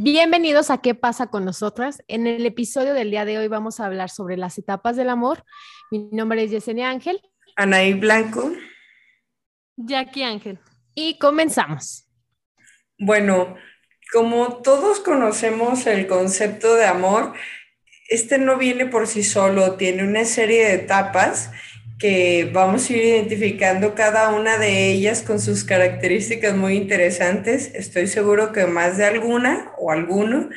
Bienvenidos a ¿Qué pasa con nosotras? En el episodio del día de hoy vamos a hablar sobre las etapas del amor. Mi nombre es Yesenia Ángel. Anaí Blanco. Jackie Ángel. Y comenzamos. Bueno, como todos conocemos el concepto de amor, este no viene por sí solo, tiene una serie de etapas que vamos a ir identificando cada una de ellas con sus características muy interesantes. Estoy seguro que más de alguna o alguno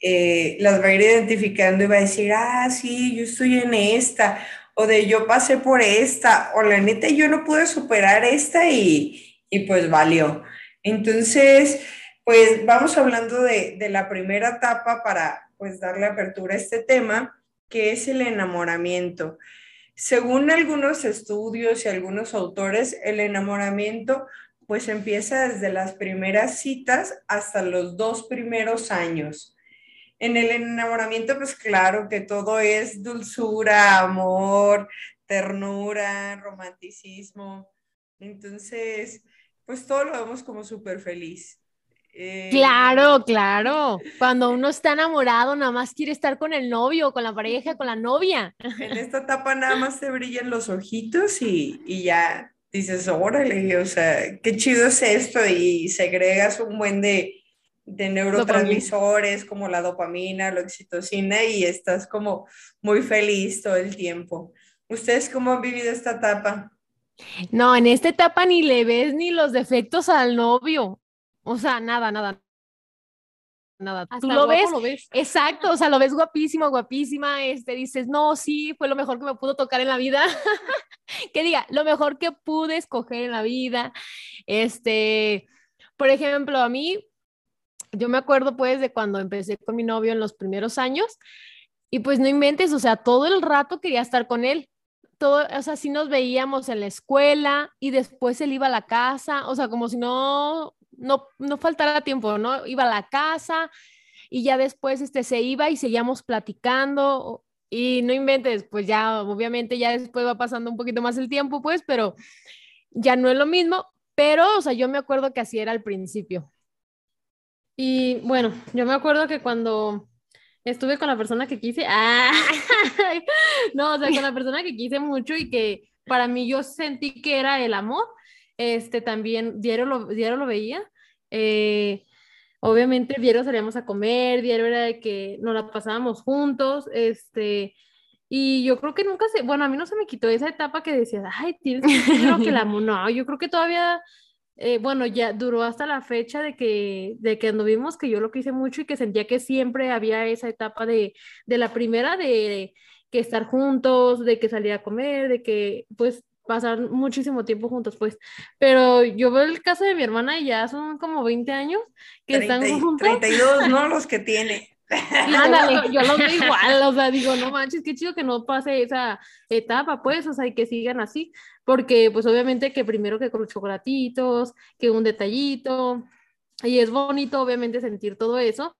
eh, las va a ir identificando y va a decir, ah, sí, yo estoy en esta, o de yo pasé por esta, o la neta yo no pude superar esta y, y pues valió. Entonces, pues vamos hablando de, de la primera etapa para pues darle apertura a este tema, que es el enamoramiento. Según algunos estudios y algunos autores, el enamoramiento pues empieza desde las primeras citas hasta los dos primeros años. En el enamoramiento, pues claro que todo es dulzura, amor, ternura, romanticismo. Entonces, pues todo lo vemos como súper feliz. Eh, claro, claro. Cuando uno está enamorado, nada más quiere estar con el novio, con la pareja, con la novia. En esta etapa nada más te brillan los ojitos y, y ya dices, órale, o sea, qué chido es esto y segregas un buen de, de neurotransmisores como la dopamina, la oxitocina y estás como muy feliz todo el tiempo. ¿Ustedes cómo han vivido esta etapa? No, en esta etapa ni le ves ni los defectos al novio. O sea, nada, nada. Nada. Tú lo ves, lo ves, exacto, o sea, lo ves guapísimo, guapísima, este, dices, no, sí, fue lo mejor que me pudo tocar en la vida, que diga, lo mejor que pude escoger en la vida, este, por ejemplo, a mí, yo me acuerdo pues de cuando empecé con mi novio en los primeros años, y pues no inventes, o sea, todo el rato quería estar con él, todo, o sea, sí nos veíamos en la escuela y después él iba a la casa, o sea, como si no no, no faltara tiempo, ¿no? Iba a la casa y ya después este, se iba y seguíamos platicando y no inventes, pues ya obviamente ya después va pasando un poquito más el tiempo, pues, pero ya no es lo mismo, pero, o sea, yo me acuerdo que así era al principio. Y bueno, yo me acuerdo que cuando estuve con la persona que quise, ¡ah! no, o sea, con la persona que quise mucho y que para mí yo sentí que era el amor, este también diario lo, diario lo veía. Eh, obviamente diario salíamos a comer, diario era de que nos la pasábamos juntos, este, y yo creo que nunca se, bueno, a mí no se me quitó esa etapa que decías, ay, tienes que que la no, yo creo que todavía, eh, bueno, ya duró hasta la fecha de que, de que anduvimos, que yo lo quise mucho y que sentía que siempre había esa etapa de, de la primera, de que estar juntos, de que salir a comer, de que pues pasar muchísimo tiempo juntos, pues. Pero yo veo el caso de mi hermana y ya son como 20 años que están juntos. 32, ¿no? Los que tiene. Ándale, yo los veo igual, o sea, digo, no manches, qué chido que no pase esa etapa, pues, o sea, y que sigan así, porque, pues, obviamente que primero que con chocolatitos, que un detallito, y es bonito, obviamente, sentir todo eso,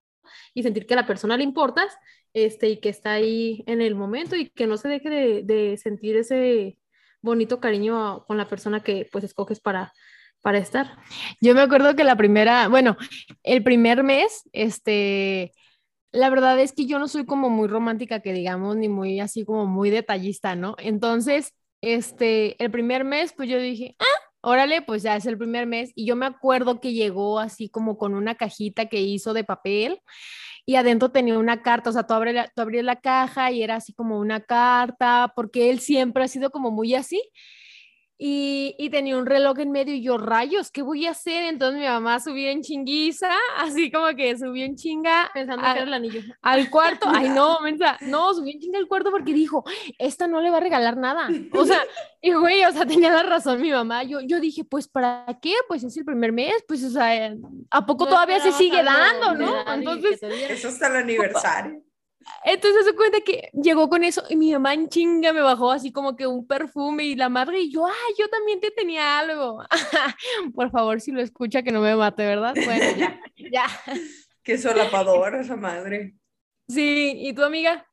y sentir que a la persona le importas, este, y que está ahí en el momento, y que no se deje de, de sentir ese, bonito cariño con la persona que pues escoges para, para estar. Yo me acuerdo que la primera, bueno, el primer mes, este, la verdad es que yo no soy como muy romántica, que digamos, ni muy así como muy detallista, ¿no? Entonces, este, el primer mes, pues yo dije, ah, órale, pues ya es el primer mes. Y yo me acuerdo que llegó así como con una cajita que hizo de papel y adentro tenía una carta, o sea, tú abres tú abrías la caja y era así como una carta, porque él siempre ha sido como muy así. Y, y, tenía un reloj en medio y yo, rayos, ¿qué voy a hacer? Entonces mi mamá subió en chinguiza, así como que subió en chinga. Pensando que era el anillo. Al cuarto, ay no, mensa, no, subió en chinga al cuarto porque dijo, esta no le va a regalar nada. O sea, y güey, o sea, tenía la razón mi mamá. Yo, yo dije, pues, ¿para qué? Pues es el primer mes, pues, o sea, ¿a poco todavía se sigue dando, no? Entonces. Eso hasta el aniversario. Entonces se cuenta que llegó con eso y mi mamá en chinga me bajó así como que un perfume y la madre y yo, ay, yo también te tenía algo. Por favor, si lo escucha que no me mate, ¿verdad? Bueno, ya, ya. Qué solapadora esa madre. Sí, ¿y tu amiga?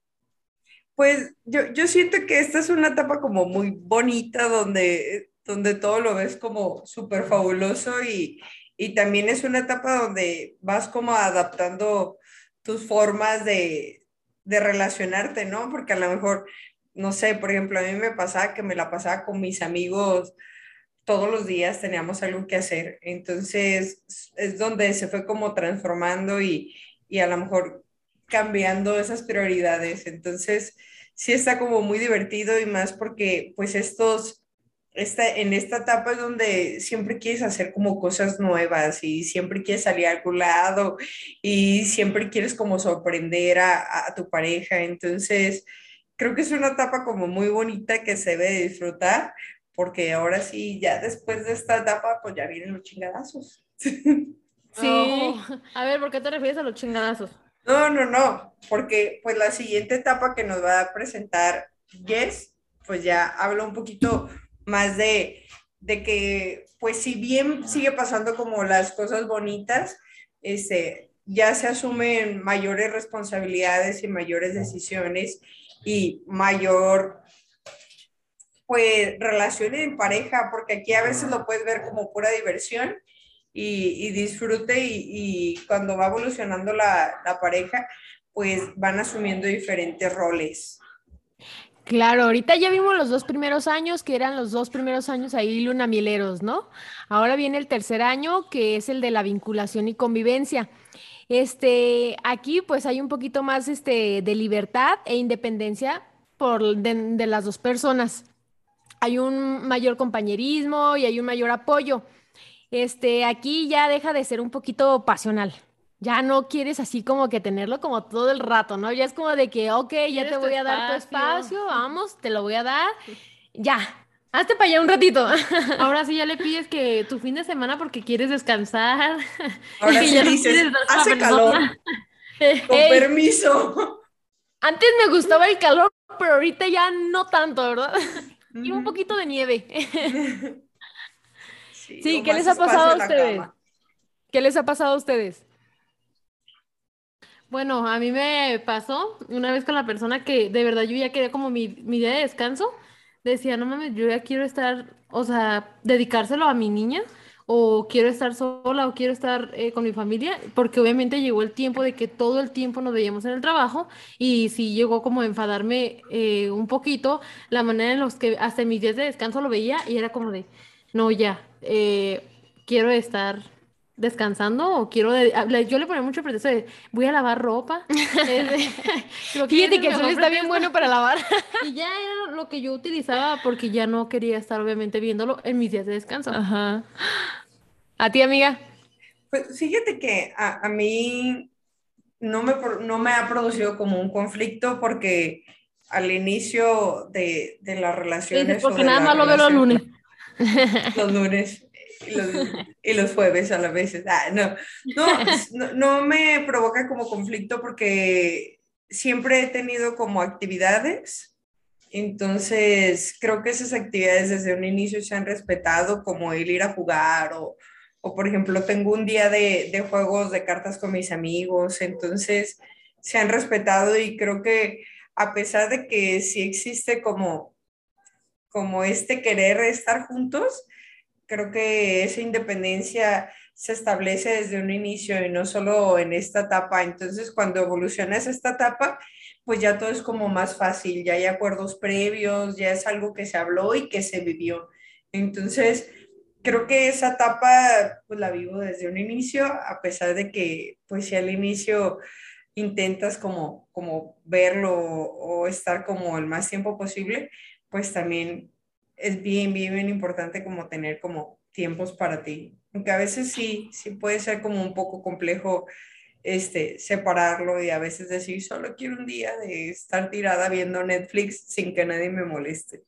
Pues yo, yo siento que esta es una etapa como muy bonita donde, donde todo lo ves como súper fabuloso y, y también es una etapa donde vas como adaptando tus formas de, de relacionarte, ¿no? Porque a lo mejor, no sé, por ejemplo, a mí me pasaba que me la pasaba con mis amigos todos los días, teníamos algo que hacer. Entonces, es donde se fue como transformando y, y a lo mejor cambiando esas prioridades. Entonces, sí está como muy divertido y más porque pues estos esta, en esta etapa es donde siempre quieres hacer como cosas nuevas y siempre quieres salir a algún lado y siempre quieres como sorprender a, a, tu pareja. Entonces, creo que es una etapa como muy bonita que se debe disfrutar porque ahora sí, ya después de esta etapa, pues ya vienen los chingadazos. Sí, a ver, ¿por qué te refieres a los chingadazos? No, no, no, porque pues la siguiente etapa que nos va a presentar Jess, pues ya habla un poquito más de, de que, pues si bien sigue pasando como las cosas bonitas, este, ya se asumen mayores responsabilidades y mayores decisiones y mayor, pues, relaciones en pareja, porque aquí a veces lo puedes ver como pura diversión y, y disfrute y, y, cuando va evolucionando la, la pareja, pues van asumiendo diferentes roles. Claro, ahorita ya vimos los dos primeros años, que eran los dos primeros años ahí lunamieleros, ¿no? Ahora viene el tercer año, que es el de la vinculación y convivencia. Este, aquí pues hay un poquito más este, de libertad e independencia por, de, de las dos personas. Hay un mayor compañerismo y hay un mayor apoyo. Este, aquí ya deja de ser un poquito pasional, ya no quieres así como que tenerlo como todo el rato, ¿no? Ya es como de que, ok, ya te voy a dar tu espacio, vamos, te lo voy a dar, ya, hazte para allá un ratito. Ahora sí ya le pides que tu fin de semana porque quieres descansar. Ahora sí dices, hace calor, con permiso. Antes me gustaba el calor, pero ahorita ya no tanto, ¿verdad? Y un poquito de nieve. Sí, sí ¿qué les ha pasado a ustedes? ¿Qué les ha pasado a ustedes? Bueno, a mí me pasó una vez con la persona que de verdad yo ya quería como mi, mi día de descanso. Decía, no mames, yo ya quiero estar, o sea, dedicárselo a mi niña, o quiero estar sola, o quiero estar eh, con mi familia, porque obviamente llegó el tiempo de que todo el tiempo nos veíamos en el trabajo, y sí llegó como a enfadarme eh, un poquito la manera en los que hasta mis días de descanso lo veía, y era como de, no, ya, eh, quiero estar descansando o quiero yo le ponía mucho pretexto de voy a lavar ropa. Fíjate que eso está bien bueno para lavar. Y ya era lo que yo utilizaba porque ya no quería estar obviamente viéndolo en mis días de descanso. Ajá. a ti amiga. Pues fíjate que a, a mí no me, no me ha producido como un conflicto porque al inicio de, de las relaciones porque nada más lo veo los lunes los lunes y los, jueves a la vez. Ah, no, no, me provoca como conflicto porque siempre he tenido como actividades. Entonces, creo que esas actividades desde un inicio se han respetado, como el ir a jugar o, o por ejemplo, tengo un día de, de juegos de cartas con mis amigos. Entonces, se han respetado y creo que a pesar de que sí existe como, como este querer estar juntos, creo que esa independencia se establece desde un inicio y no solo en esta etapa. Entonces, cuando evolucionas esta etapa, pues ya todo es como más fácil, ya hay acuerdos previos, ya es algo que se habló y que se vivió. Entonces, creo que esa etapa pues la vivo desde un inicio, a pesar de que pues si al inicio intentas como, como verlo o estar como el más tiempo posible, pues también es bien, bien, bien importante como tener como tiempos para ti. Aunque a veces sí, sí puede ser como un poco complejo este, separarlo y a veces decir, solo quiero un día de estar tirada viendo Netflix sin que nadie me moleste.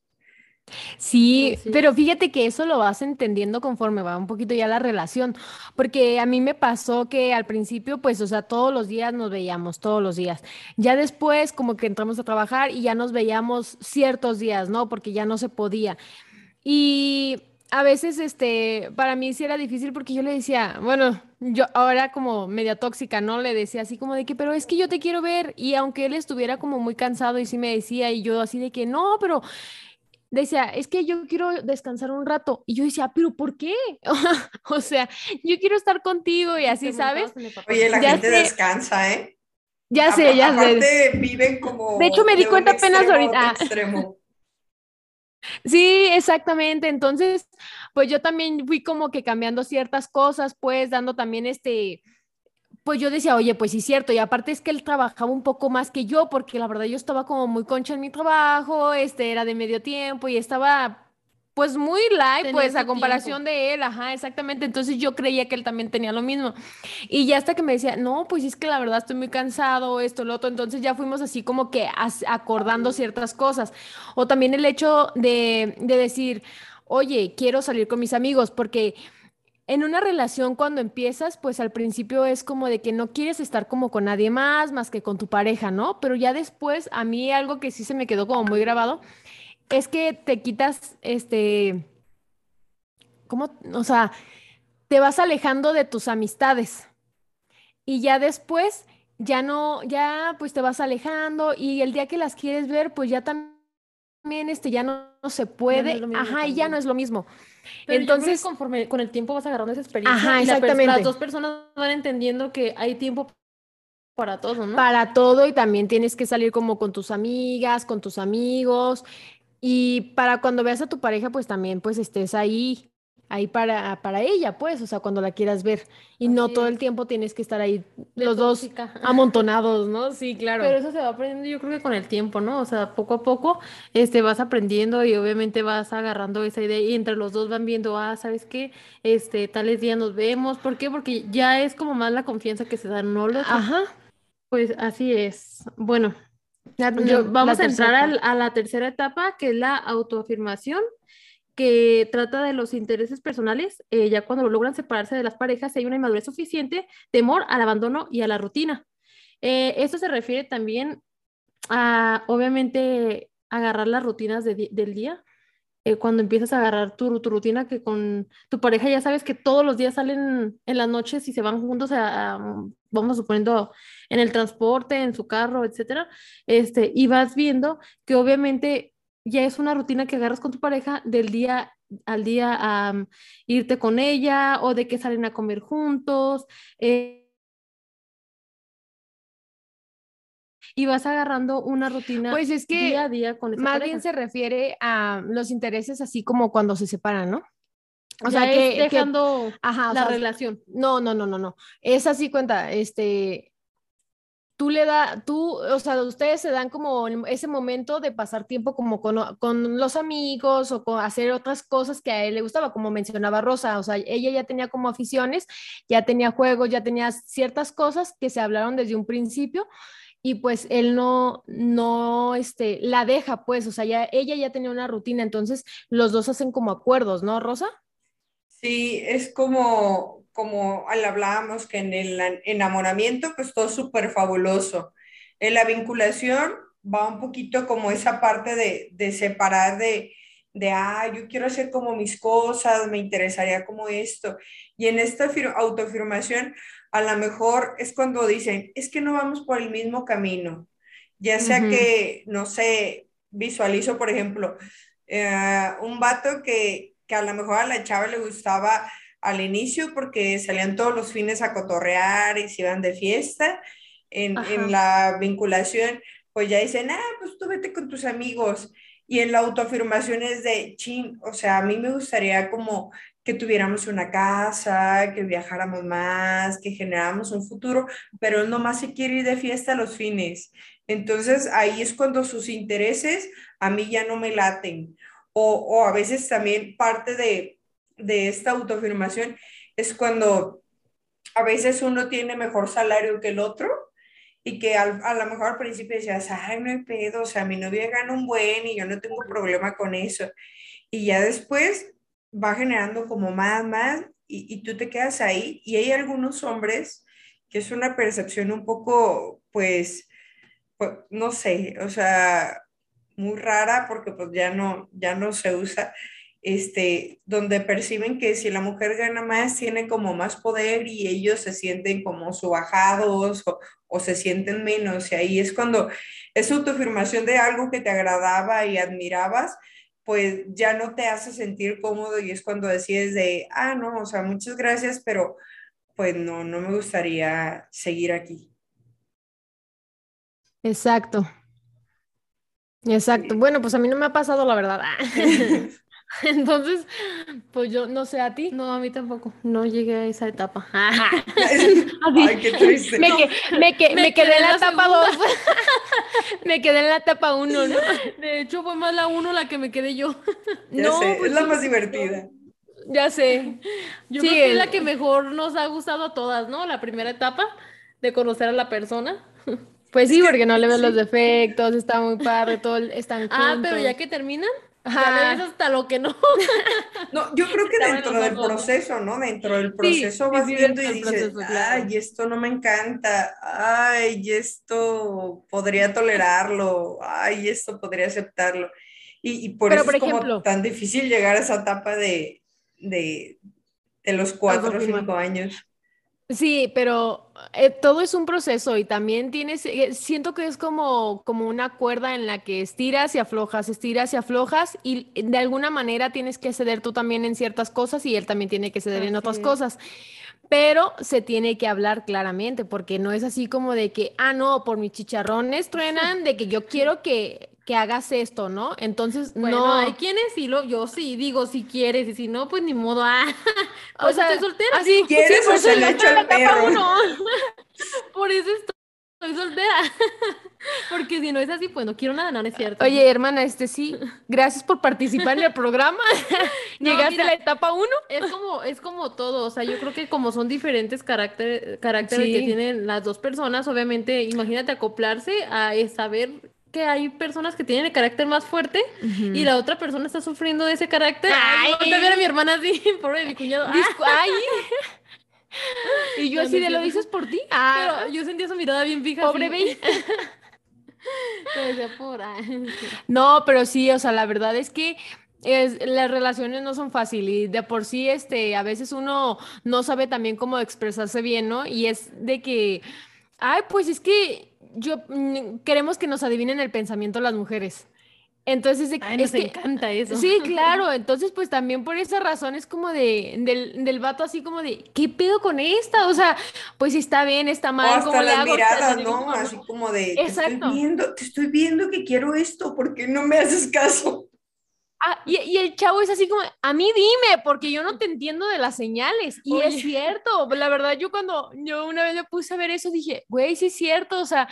Sí, pero fíjate que eso lo vas entendiendo conforme va un poquito ya la relación, porque a mí me pasó que al principio, pues, o sea, todos los días nos veíamos, todos los días. Ya después, como que entramos a trabajar y ya nos veíamos ciertos días, ¿no? Porque ya no se podía. Y a veces, este, para mí sí era difícil porque yo le decía, bueno, yo ahora como media tóxica, ¿no? Le decía así como de que, pero es que yo te quiero ver. Y aunque él estuviera como muy cansado y sí me decía, y yo así de que, no, pero decía, es que yo quiero descansar un rato. Y yo decía, pero ¿por qué? o sea, yo quiero estar contigo y así, ¿sabes? Oye, la gente descansa, ¿eh? Ya sé, ya sé. viven como. De hecho, me di cuenta apenas ahorita. Sí, exactamente. Entonces, pues yo también fui como que cambiando ciertas cosas, pues dando también este, pues yo decía, oye, pues sí, cierto. Y aparte es que él trabajaba un poco más que yo, porque la verdad yo estaba como muy concha en mi trabajo, este era de medio tiempo y estaba pues muy light, pues a comparación de él, ajá, exactamente. Entonces yo creía que él también tenía lo mismo. Y ya hasta que me decía, no, pues es que la verdad estoy muy cansado, esto, lo otro. Entonces ya fuimos así como que acordando ciertas cosas. O también el hecho de, de decir, oye, quiero salir con mis amigos, porque en una relación cuando empiezas, pues al principio es como de que no quieres estar como con nadie más, más que con tu pareja, ¿no? Pero ya después, a mí algo que sí se me quedó como muy grabado, es que te quitas, este, ¿cómo? O sea, te vas alejando de tus amistades. Y ya después, ya no, ya pues te vas alejando y el día que las quieres ver, pues ya también, este, ya no, se puede. Ajá, y ya no es lo mismo. Entonces, conforme con el tiempo vas agarrando esa experiencia, exactamente. las dos personas van entendiendo que hay tiempo para todo, ¿no? Para todo y también tienes que salir como con tus amigas, con tus amigos y para cuando veas a tu pareja, pues también pues estés ahí ahí para, para ella, pues, o sea, cuando la quieras ver. Y no todo el tiempo tienes que estar ahí los dos amontonados, ¿no? Sí, claro. Pero eso se va aprendiendo yo creo que con el tiempo, ¿no? O sea, poco a poco este, vas aprendiendo y obviamente vas agarrando esa idea y entre los dos van viendo, ah, ¿sabes qué? Este, tales días nos vemos. ¿Por qué? Porque ya es como más la confianza que se da, ¿no? Lo Ajá. Pues así es. Bueno, vamos a entrar a la tercera etapa, que es la autoafirmación que trata de los intereses personales, eh, ya cuando logran separarse de las parejas, hay una inmadurez suficiente, temor al abandono y a la rutina. Eh, esto se refiere también a, obviamente, agarrar las rutinas del día. Eh, cuando empiezas a agarrar tu, tu, rutina, que con tu pareja ya sabes que todos los días salen en las noches y se van juntos a, vamos suponiendo, en el transporte, en su carro, etcétera, este, y vas viendo que obviamente ya es una rutina que agarras con tu pareja del día al día a irte con ella o de que salen a comer juntos. Eh, y vas agarrando una rutina pues es que día a día con esa más bien se refiere a los intereses así como cuando se separan, ¿no? O sea, que dejando la relación. No, no, no, no, no. Es así cuenta, este tú le da, tú, o sea, ustedes se dan como ese momento de pasar tiempo como con, los amigos o con hacer otras cosas que a él le gustaba, como mencionaba Rosa, o sea, ella ya tenía como aficiones, ya tenía juegos, ya tenía ciertas cosas que se hablaron desde un principio y pues él no, no, este, la deja, pues, o sea, ya, ella ya tenía una rutina, entonces los dos hacen como acuerdos, ¿no, Rosa? Sí, es como, como hablábamos que en el enamoramiento, pues todo súper fabuloso. En la vinculación va un poquito como esa parte de, de separar de, de, ah, yo quiero hacer como mis cosas, me interesaría como esto. Y en esta autoafirmación, a lo mejor es cuando dicen, es que no vamos por el mismo camino. Ya sea que, no sé, visualizo, por ejemplo, eh, un vato que, que a lo mejor a la chava le gustaba al inicio porque salían todos los fines a cotorrear y se iban de fiesta. En, en, la vinculación, pues ya dicen, ah, pues tú vete con tus amigos. Y en la autoafirmación es de, chin, o sea, a mí me gustaría como que tuviéramos una casa, que viajáramos más, que generáramos un futuro, pero él nomás se quiere ir de fiesta a los fines. Entonces ahí es cuando sus intereses a mí ya no me laten. O, o a veces también parte de, de esta autoafirmación es cuando a veces uno tiene mejor salario que el otro y que a lo mejor al principio decías, ay, no hay pedo, o sea, mi novia gana un buen y yo no tengo problema con eso. Y ya después va generando como más, más y, y tú te quedas ahí. Y hay algunos hombres que es una percepción un poco, pues, pues, no sé, o sea, muy rara porque pues ya no, ya no se usa, este, donde perciben que si la mujer gana más, tiene como más poder y ellos se sienten como subajados o, o se sienten menos. Y ahí es cuando es autoafirmación de algo que te agradaba y admirabas, pues ya no te hace sentir cómodo y es cuando decides de, ah, no, o sea, muchas gracias, pero pues no, no me gustaría seguir aquí. Exacto. Exacto. Bueno, pues a mí no me ha pasado la verdad. Entonces, pues yo no sé a ti. No, a mí tampoco. No llegué a esa etapa. Ay, qué triste. Me, me, quedé, en la, etapa 2. me quedé en la etapa 1, ¿no? De hecho, fue más la 1 la que me quedé yo. no, sé, pues es la más divertida. Ya sé. Yo creo que es la que mejor nos ha gustado a todas, ¿no? La primera etapa de conocer a la persona. Pues sí, porque no le ves los defectos, está muy padre, todo están Ah, pero ya que terminan, ya ves hasta lo que no. No, yo creo que dentro del proceso, ¿no? Dentro del proceso vas viendo y dices, ay, esto no me encanta, ay, esto podría tolerarlo, ay, esto podría aceptarlo. Y, por eso es como tan difícil llegar a esa etapa de, de, de los cuatro o cinco años. Sí, pero eh, todo es un proceso y también tienes, eh, siento que es como, como una cuerda en la que estiras y aflojas, estiras y aflojas y de alguna manera tienes que ceder tú también en ciertas cosas y él también tiene que ceder en otras cosas. Pero se tiene que hablar claramente porque no es así como de que, ah, no, por mis chicharrones truenan, de que yo quiero que, que hagas esto, ¿no? Entonces, no. hay quienes sí, lo, yo sí digo si quieres y si no, pues ni modo, ah, o sea, estoy soltera. Así, ¿Quieres o se le echo el perro? Por eso estoy soltera. Porque si no es así, pues no quiero nada, no, es cierto. Oye, hermana, este sí, gracias por participar en el programa. Llegaste a la etapa uno. Es como, es como todo, o sea, yo creo que como son diferentes caracteres caracteres que tienen las dos personas, obviamente, imagínate acoplarse a saber que hay personas que tienen el carácter más fuerte y la otra persona está sufriendo de ese carácter. Ay, te ver a mi hermana así, pobre mi cuñado. Ay. y yo así de lo dices por ti. Ah. Pero yo sentía su mirada bien fija. Pobre baby. no, pero sí, o sea, la verdad es que es, las relaciones no son fáciles y de por sí, este, a veces uno no sabe también cómo expresarse bien, ¿no? Y es de que, ay, pues es que yo mm, queremos que nos adivinen el pensamiento las mujeres. Entonces, Ay, nos encanta eso. Sí, claro. Entonces, pues también por esa razón es como de, del, del vato así como de, ¿qué pedo con esta? O sea, pues si está bien, está mal. O hasta las miradas, ¿no? Así como de, te estoy viendo, te estoy viendo que quiero esto, ¿por qué no me haces caso? Ah, y, y, el chavo es así como, a mí dime, porque yo no te entiendo de las señales. Y es cierto, la verdad, yo cuando yo una vez le puse a ver eso, dije, güey, sí es cierto, o sea,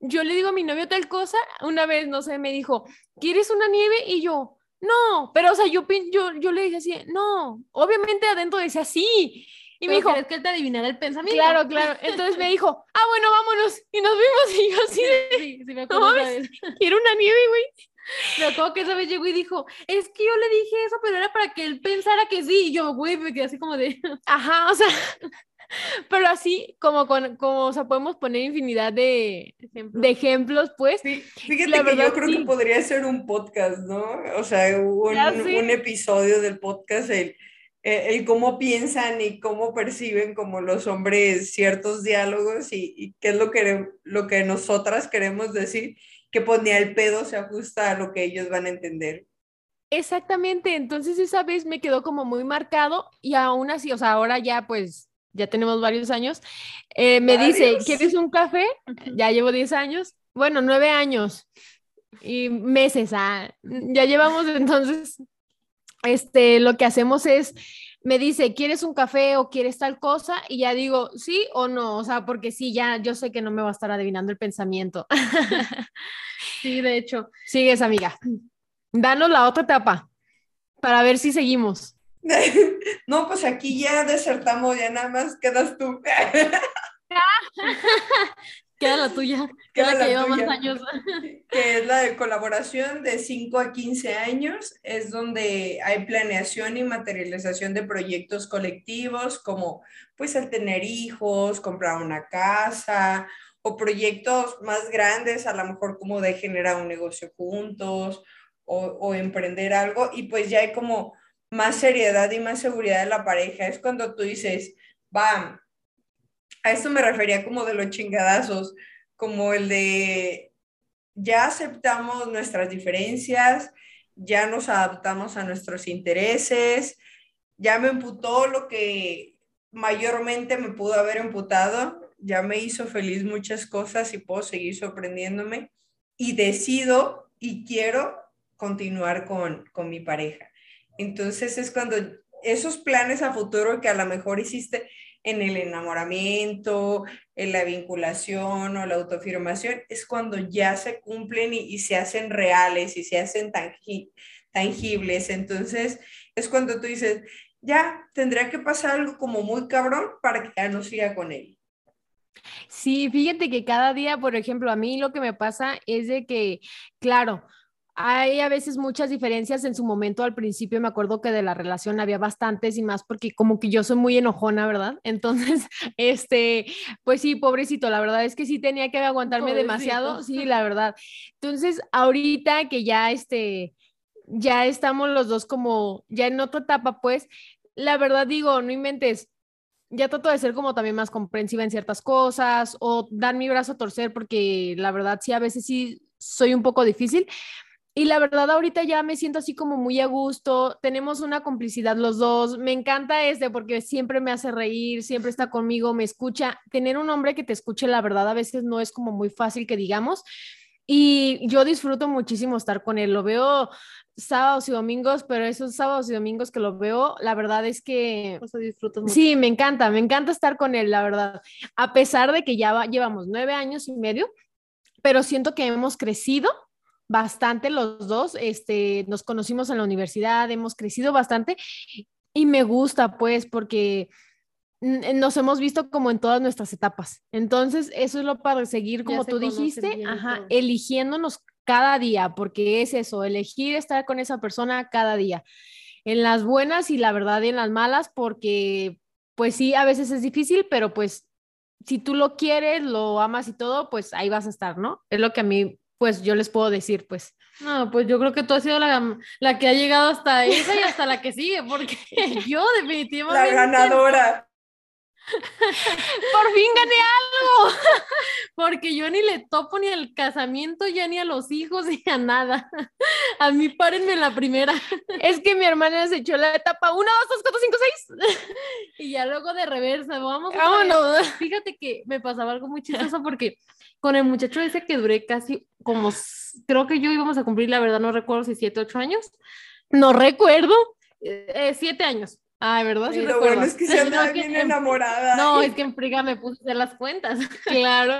yo le digo a mi novio tal cosa, una vez, no sé, me dijo, ¿quieres una nieve? Y yo, no, pero o sea, yo, yo, yo le dije así, no, obviamente adentro decía sí. Y me dijo, ¿crees que él te adivinara el pensamiento? Claro, claro. Entonces me dijo, ah, bueno, vámonos. Y nos vimos. Y yo así sí, sí, me acuerdo. quiero una nieve, güey. Me acuerdo que esa vez llegó y dijo, es que yo le dije eso, pero era para que él pensara que sí. Y yo, güey, me quedé así como de... Ajá, o sea, pero así como, con, como o sea, podemos poner infinidad de, de ejemplos, pues. Sí, fíjate que yo creo que podría ser un podcast, ¿no? O sea, un, un episodio del podcast, el, el, cómo piensan y cómo perciben como los hombres ciertos diálogos y, y qué es lo que, lo que nosotras queremos decir que ponía el pedo se ajusta a lo que ellos van a entender. Exactamente, entonces esa vez me quedó como muy marcado y aún así, o sea, ahora ya pues ya tenemos varios años, eh, me dice, ¿quieres un café? Ya llevo 10 años, bueno, 9 años y meses, ah, ya llevamos entonces, este, lo que hacemos es, me dice, ¿quieres un café o quieres tal cosa? Y ya digo, sí o no, o sea, porque sí, ya yo sé que no me va a estar adivinando el pensamiento. sí, de hecho. Sigues, amiga. Danos la otra etapa para ver si seguimos. no, pues aquí ya desertamos, ya nada más quedas tú. Queda la tuya, queda la que lleva más años. Que es la de colaboración de 5 a 15 años, es donde hay planeación y materialización de proyectos colectivos, como pues el tener hijos, comprar una casa, o proyectos más grandes, a lo mejor como de generar un negocio juntos, o, o emprender algo, y pues ya hay como más seriedad y más seguridad de la pareja. Es cuando tú dices, va, a eso me refería como de los chingadazos, como el de ya aceptamos nuestras diferencias, ya nos adaptamos a nuestros intereses, ya me emputó lo que mayormente me pudo haber emputado, ya me hizo feliz muchas cosas y puedo seguir sorprendiéndome y decido y quiero continuar con, con mi pareja. Entonces es cuando esos planes a futuro que a lo mejor hiciste en el enamoramiento, en la vinculación o la autoafirmación, es cuando ya se cumplen y, se hacen reales y se hacen tangibles. Entonces, es cuando tú dices, ya tendría que pasar algo como muy cabrón para que ya no siga con él. Sí, fíjate que cada día, por ejemplo, a mí lo que me pasa es de que, claro, hay a veces muchas diferencias en su momento al principio, me acuerdo que de la relación había bastantes y más porque como que yo soy muy enojona, ¿verdad? Entonces, este, pues sí, pobrecito, la verdad es que sí tenía que aguantarme demasiado, sí, la verdad. Entonces, ahorita que ya este ya estamos los dos como ya en otra etapa, pues la verdad digo, no inventes, ya trato de ser como también más comprensiva en ciertas cosas o dar mi brazo a torcer porque la verdad sí a veces sí soy un poco difícil, y la verdad, ahorita ya me siento así como muy a gusto. Tenemos una complicidad los dos. Me encanta este porque siempre me hace reír, siempre está conmigo, me escucha. Tener un hombre que te escuche, la verdad, a veces no es como muy fácil que digamos. Y yo disfruto muchísimo estar con él. Lo veo sábados y domingos, pero esos sábados y domingos que lo veo, la verdad es que... O sea, disfrutas mucho. Sí, me encanta, me encanta estar con él, la verdad. A pesar de que ya llevamos nueve años y medio, pero siento que hemos crecido bastante los dos, este, nos conocimos en la universidad, hemos crecido bastante y me gusta pues porque nos hemos visto como en todas nuestras etapas. Entonces, eso es lo para seguir, como tú dijiste, eligiéndonos cada día, porque es eso, elegir estar con esa persona cada día, en las buenas y la verdad en las malas, porque pues sí, a veces es difícil, pero pues si tú lo quieres, lo amas y todo, pues ahí vas a estar, ¿no? Es lo que a mí pues yo les puedo decir, pues. No, pues yo creo que tú has sido la, la que ha llegado hasta esa y hasta la que sigue, porque yo definitivamente... La ganadora. Por fin gané algo. Porque yo ni le topo ni al casamiento, ya ni a los hijos, ni a nada. A mí párenme en la primera. Es que mi hermana se echó la etapa 1, 2, 3, 4, 5, 6. Y ya luego de reversa, vamos. Vámonos. Fíjate que me pasaba algo muy chistoso porque con el muchacho ese que duré casi como, creo que yo íbamos a cumplir, la verdad no recuerdo si 7, 8 años. No recuerdo. 7 eh, años. Ay, ¿verdad? Sí, lo bueno es que se anda bien enamorada. No, es que en Friga me puse a hacer las cuentas. Claro.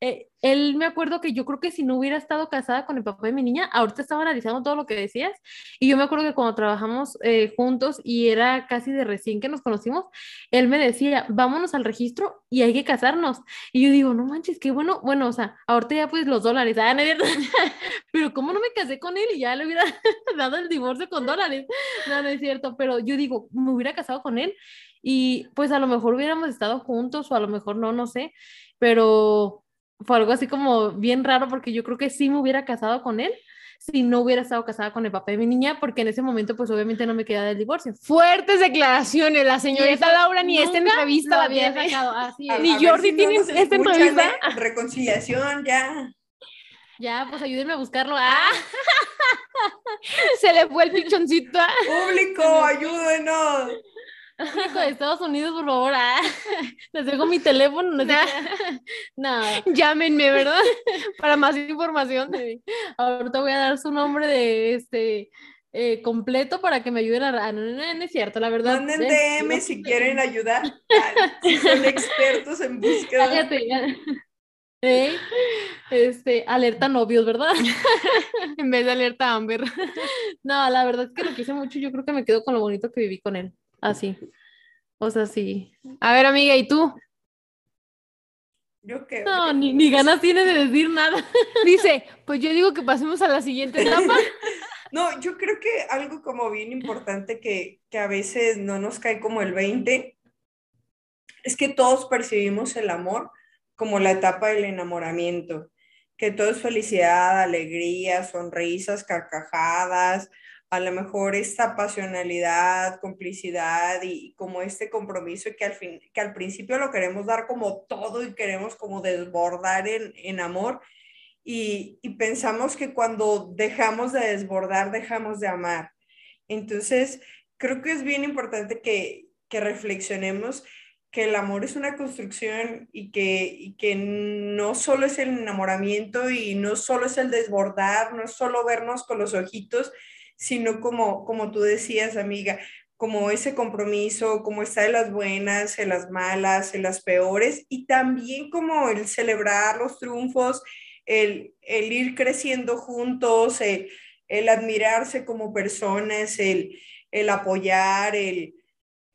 eh, él me acuerdo que yo creo que si no hubiera estado casada con el papá de mi niña, ahorita estaba analizando todo lo que decías, y yo me acuerdo que cuando trabajamos eh, juntos y era casi de recién que nos conocimos, él me decía, vámonos al registro y hay que casarnos. Y yo digo, no manches, qué bueno, bueno, o sea, ahorita ya pues los dólares, ah, no, pero ¿cómo no me casé con él y ya le hubiera dado el divorcio con dólares? No, no es cierto, pero yo digo, me hubiera casado con él y pues a lo mejor hubiéramos estado juntos o a lo mejor no, no sé, pero fue algo así como bien raro porque yo creo que sí me hubiera casado con él si no hubiera estado casada con el papá de mi niña, porque en ese momento pues obviamente no me quedaba del divorcio. Fuertes declaraciones, la señorita Laura ni esta entrevista la había sacado, ni Jordi tiene esta entrevista. Reconciliación, ya. Ya, pues ayúdenme a buscarlo. ¡Ah! Se le fue el pichoncito. Público, ayúdenos. De Estados Unidos, por favor. Ah, les dejo mi teléfono. No, no. Llámenme, ¿verdad? Para más información. Ahorita voy a dar su nombre de este eh, completo para que me ayuden a. No, no, es cierto, la verdad. Manden DM si quieren ayudar. Si son expertos en búsqueda. Cállate. Este, alerta novios, ¿verdad? en vez de alerta Amber. no, la verdad es que lo quise mucho. Yo creo que me quedo con lo bonito que viví con él. Así. O sea, sí. A ver, amiga, ¿y tú? Yo qué. No, ni, ni ganas tiene de decir nada. Dice, pues yo digo que pasemos a la siguiente etapa. no, yo creo que algo como bien importante que, que a veces no nos cae como el 20 es que todos percibimos el amor como la etapa del enamoramiento, que todo es felicidad, alegría, sonrisas, carcajadas, a lo mejor esta pasionalidad, complicidad y, como este compromiso que al, fin, que al principio lo queremos dar como todo y queremos como desbordar en, en amor y, y pensamos que cuando dejamos de desbordar, dejamos de amar. Entonces, creo que es bien importante que, que reflexionemos que el amor es una construcción y que, y que no solo es el enamoramiento y no solo es el desbordar, no es solo vernos con los ojitos, sino como, como tú decías, amiga, como ese compromiso, como está en las buenas, en las malas, en las peores, y también como el celebrar los triunfos, el, el ir creciendo juntos, el, el admirarse como personas, el, el apoyar, el,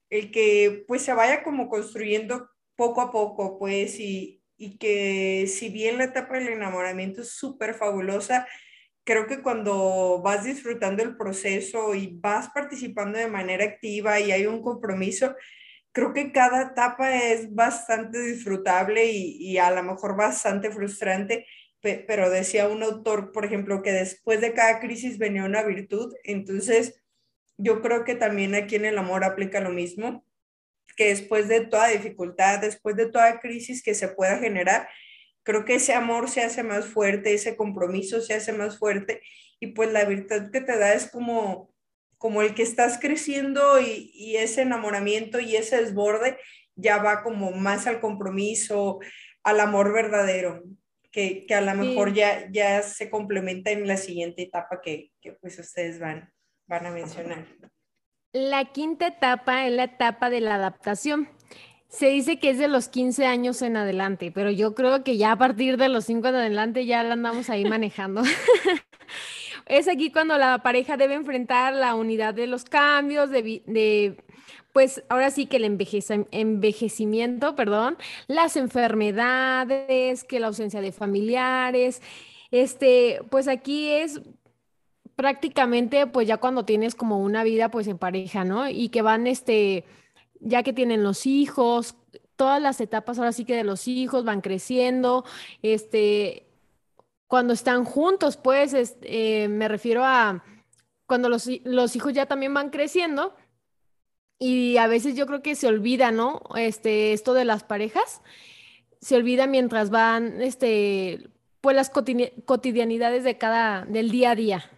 el que pues se vaya como construyendo poco a poco, pues, y, y que si bien la etapa del enamoramiento es súper fabulosa, creo que cuando vas disfrutando el proceso y vas participando de manera activa y hay un compromiso, creo que cada etapa es bastante disfrutable y, a lo mejor bastante frustrante, pero decía un autor, por ejemplo, que después de cada crisis venía una virtud, entonces yo creo que también aquí en el amor aplica lo mismo, que después de toda dificultad, después de toda crisis que se pueda generar, creo que ese amor se hace más fuerte, ese compromiso se hace más fuerte y pues la virtud que te da es como, como el que estás creciendo y, ese enamoramiento y ese desborde ya va como más al compromiso, al amor verdadero, que, a lo mejor ya, ya se complementa en la siguiente etapa que, que pues ustedes van, van a mencionar. La quinta etapa es la etapa de la adaptación. Se dice que es de los 15 años en adelante, pero yo creo que ya a partir de los 5 en adelante ya la andamos ahí manejando. es aquí cuando la pareja debe enfrentar la unidad de los cambios, de, pues ahora sí que el envejecimiento, perdón, las enfermedades, que la ausencia de familiares. Este, pues aquí es prácticamente pues ya cuando tienes como una vida pues en pareja, ¿no? Y que van este ya que tienen los hijos, todas las etapas ahora sí que de los hijos van creciendo, este, cuando están juntos, pues eh, me refiero a cuando los, los, hijos ya también van creciendo y a veces yo creo que se olvida, ¿no? Este, esto de las parejas, se olvida mientras van, este, pues las cotidianidades de cada, del día a día.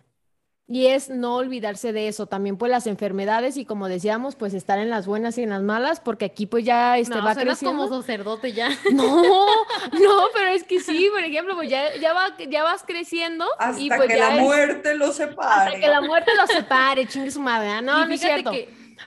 Y es no olvidarse de eso, también pues las enfermedades y como decíamos, pues estar en las buenas y en las malas, porque aquí pues ya este, va creciendo. como sacerdote ya. No, no, pero es que sí, por ejemplo, pues ya, ya, va, ya vas creciendo. Hasta y pues que la muerte lo separe. Hasta que la muerte lo separe, chingue su madre. No, no es cierto.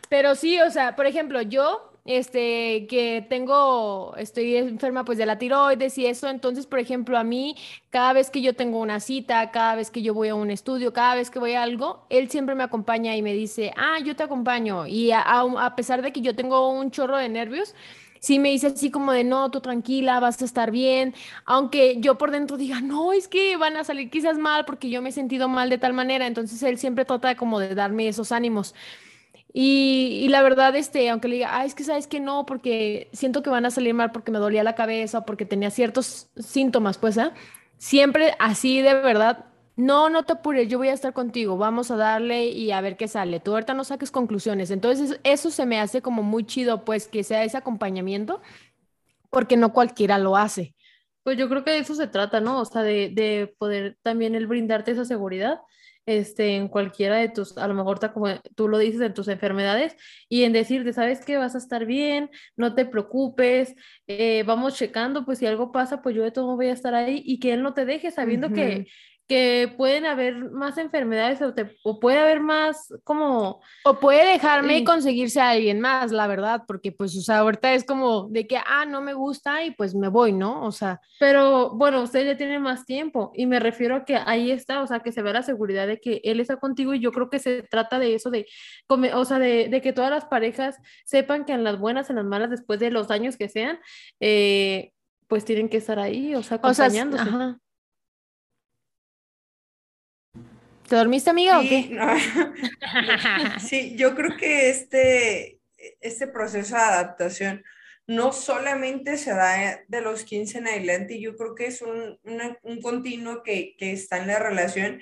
Pero sí, o sea, por ejemplo, yo este, que tengo, estoy enferma pues de la tiroides y eso, entonces, por ejemplo, a mí, cada vez que yo tengo una cita, cada vez que yo voy a un estudio, cada vez que voy a algo, él siempre me acompaña y me dice, ah, yo te acompaño. Y a, a pesar de que yo tengo un chorro de nervios, sí me dice así como de, no, tú tranquila, vas a estar bien, aunque yo por dentro diga, no, es que van a salir quizás mal porque yo me he sentido mal de tal manera, entonces él siempre trata como de darme esos ánimos. Y, la verdad, este, aunque le diga, ah, es que sabes que no, porque siento que van a salir mal porque me dolía la cabeza o porque tenía ciertos síntomas, pues, ¿eh? Siempre así de verdad, no, no te apures, yo voy a estar contigo, vamos a darle y a ver qué sale. Tú ahorita no saques conclusiones. Entonces, eso se me hace como muy chido, pues, que sea ese acompañamiento, porque no cualquiera lo hace. Pues yo creo que de eso se trata, ¿no? O sea, de, de poder también el brindarte esa seguridad este, en cualquiera de tus, a lo mejor como tú lo dices, en tus enfermedades, y en decirte, sabes que vas a estar bien, no te preocupes, eh, vamos checando, pues si algo pasa, pues yo de todo voy a estar ahí, y que él no te deje sabiendo que, que pueden haber más enfermedades o, puede haber más como... O puede dejarme y conseguirse a alguien más, la verdad, porque pues, o sea, ahorita es como de que, ah, no me gusta y pues me voy, ¿no? O sea... Pero bueno, usted ya tiene más tiempo y me refiero a que ahí está, o sea, que se ve la seguridad de que él está contigo y yo creo que se trata de eso, de, o sea, de, que todas las parejas sepan que en las buenas, en las malas, después de los años que sean, eh, pues tienen que estar ahí, o sea, acompañándose. ajá. ¿Te dormiste, amiga, o qué? sí, yo creo que este, este proceso de adaptación no solamente se da de los 15 en adelante, yo creo que es un, un continuo que, que, está en la relación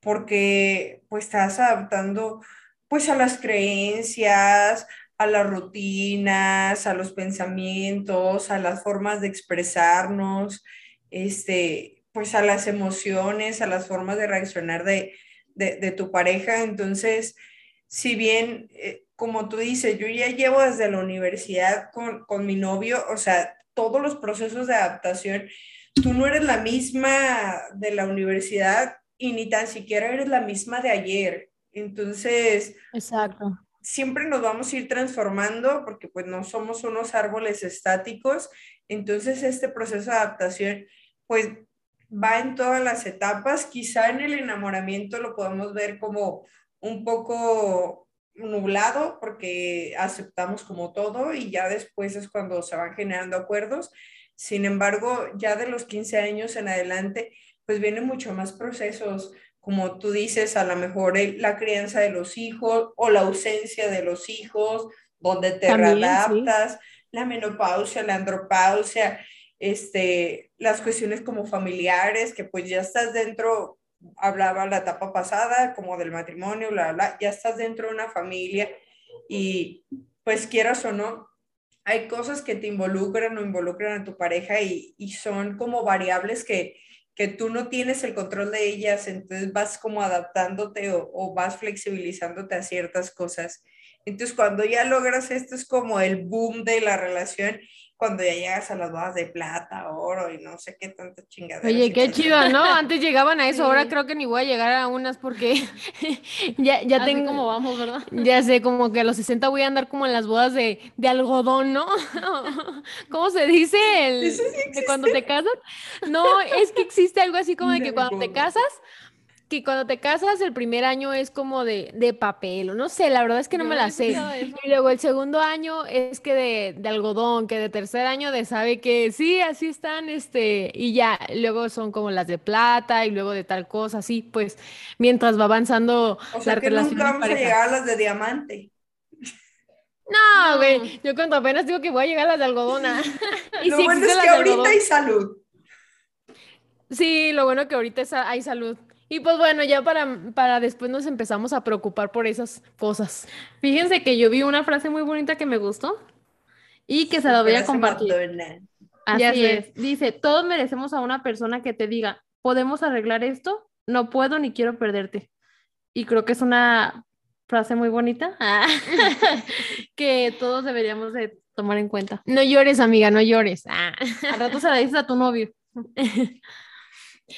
porque pues estás adaptando pues a las creencias, a las rutinas, a los pensamientos, a las formas de expresarnos, este, pues a las emociones, a las formas de reaccionar de, tu pareja. Entonces, si bien, eh, como tú dices, yo ya llevo desde la universidad con, con mi novio, o sea, todos los procesos de adaptación, tú no eres la misma de la universidad y ni tan siquiera eres la misma de ayer. Entonces, exacto. Siempre nos vamos a ir transformando porque pues no somos unos árboles estáticos. Entonces, este proceso de adaptación pues va en todas las etapas. Quizá en el enamoramiento lo podemos ver como un poco nublado porque aceptamos como todo y ya después es cuando se van generando acuerdos. Sin embargo, ya de los 15 años en adelante, pues vienen mucho más procesos, como tú dices, a lo mejor la crianza de los hijos o la ausencia de los hijos, donde te readaptas, la menopausia, la andropausia, este, las cuestiones como familiares, que pues ya estás dentro, hablaba la etapa pasada, como del matrimonio, bla, ya estás dentro de una familia y pues quieras o no, hay cosas que te involucran o involucran a tu pareja y, y son como variables que, que tú no tienes el control de ellas, entonces vas como adaptándote o, o, vas flexibilizándote a ciertas cosas. Entonces, cuando ya logras esto, es como el boom de la relación cuando ya llegas a las bodas de plata, oro y no sé qué tanta chingada. Oye, qué chido, ¿no? Antes llegaban a eso, ahora creo que ni voy a llegar a unas porque ya, ya tengo... como vamos, ¿verdad? Ya sé, como que a los 60 voy a andar como en las bodas de, de algodón, ¿no? ¿Cómo se dice? El, de cuando te casas. No, es que existe algo así como de que cuando te casas que cuando te casas el primer año es como de, de papel, o no sé, la verdad es que no me la sé. Y luego el segundo año es que de, de, algodón, que de tercer año de sabe que sí, así están, este, y ya, luego son como las de plata y luego de tal cosa, así, pues mientras va avanzando o sea que nunca vamos a llegar a las de diamante. No, güey, yo cuando apenas digo que voy a llegar a las de algodón. Ah. y lo bueno es que ahorita hay salud. Sí, lo bueno que ahorita hay salud. Y pues bueno, ya para, para después nos empezamos a preocupar por esas cosas. Fíjense que yo vi una frase muy bonita que me gustó y que se la voy a compartir. Así es. Dice, todos merecemos a una persona que te diga, ¿podemos arreglar esto? No puedo ni quiero perderte. Y creo que es una frase muy bonita que todos deberíamos de tomar en cuenta. No llores, amiga, no llores. Ah. Al rato se la dices a tu novio.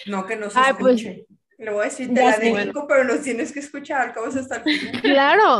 No, que no se pues, escuche. Le voy a decir, te la dedico, pero nos tienes que escuchar, ¿cómo se está Claro.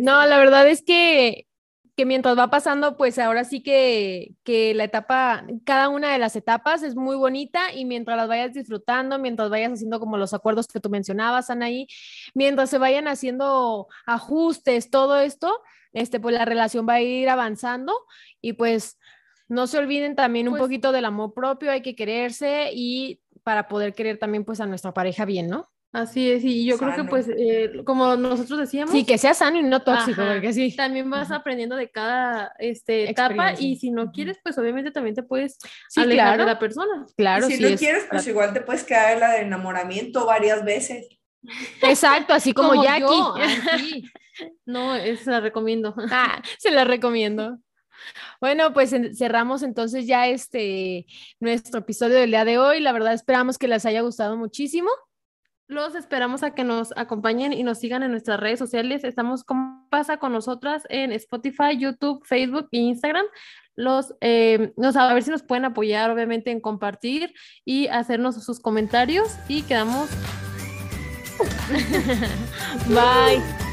no, la verdad es que, que mientras va pasando, pues ahora sí que, que la etapa, cada una de las etapas es muy bonita y mientras las vayas disfrutando, mientras vayas haciendo como los acuerdos que tú mencionabas, Anaí, mientras se vayan haciendo ajustes, todo esto, este, pues la relación va a ir avanzando y pues no se olviden también un pues poquito del amor propio, hay que quererse y para poder querer también pues a nuestra pareja bien, ¿no? Así es, y yo creo que pues eh, como nosotros decíamos. Sí, que sea sano y no tóxico, porque sí. También vas aprendiendo de cada este, etapa y si no quieres, pues obviamente también te puedes alejar de la persona. Claro, si no quieres, pues igual te puedes quedar en la de enamoramiento varias veces. Exacto, así como, Jackie. No, se la recomiendo. Ah, se la recomiendo. Bueno, pues cerramos entonces ya este nuestro episodio del día de hoy. La verdad esperamos que les haya gustado muchísimo. Los esperamos a que nos acompañen y nos sigan en nuestras redes sociales. Estamos como pasa con nosotras en Spotify, YouTube, Facebook e Instagram. Los, eh, a ver si nos pueden apoyar, obviamente, en compartir y hacernos sus comentarios. Y quedamos. Bye.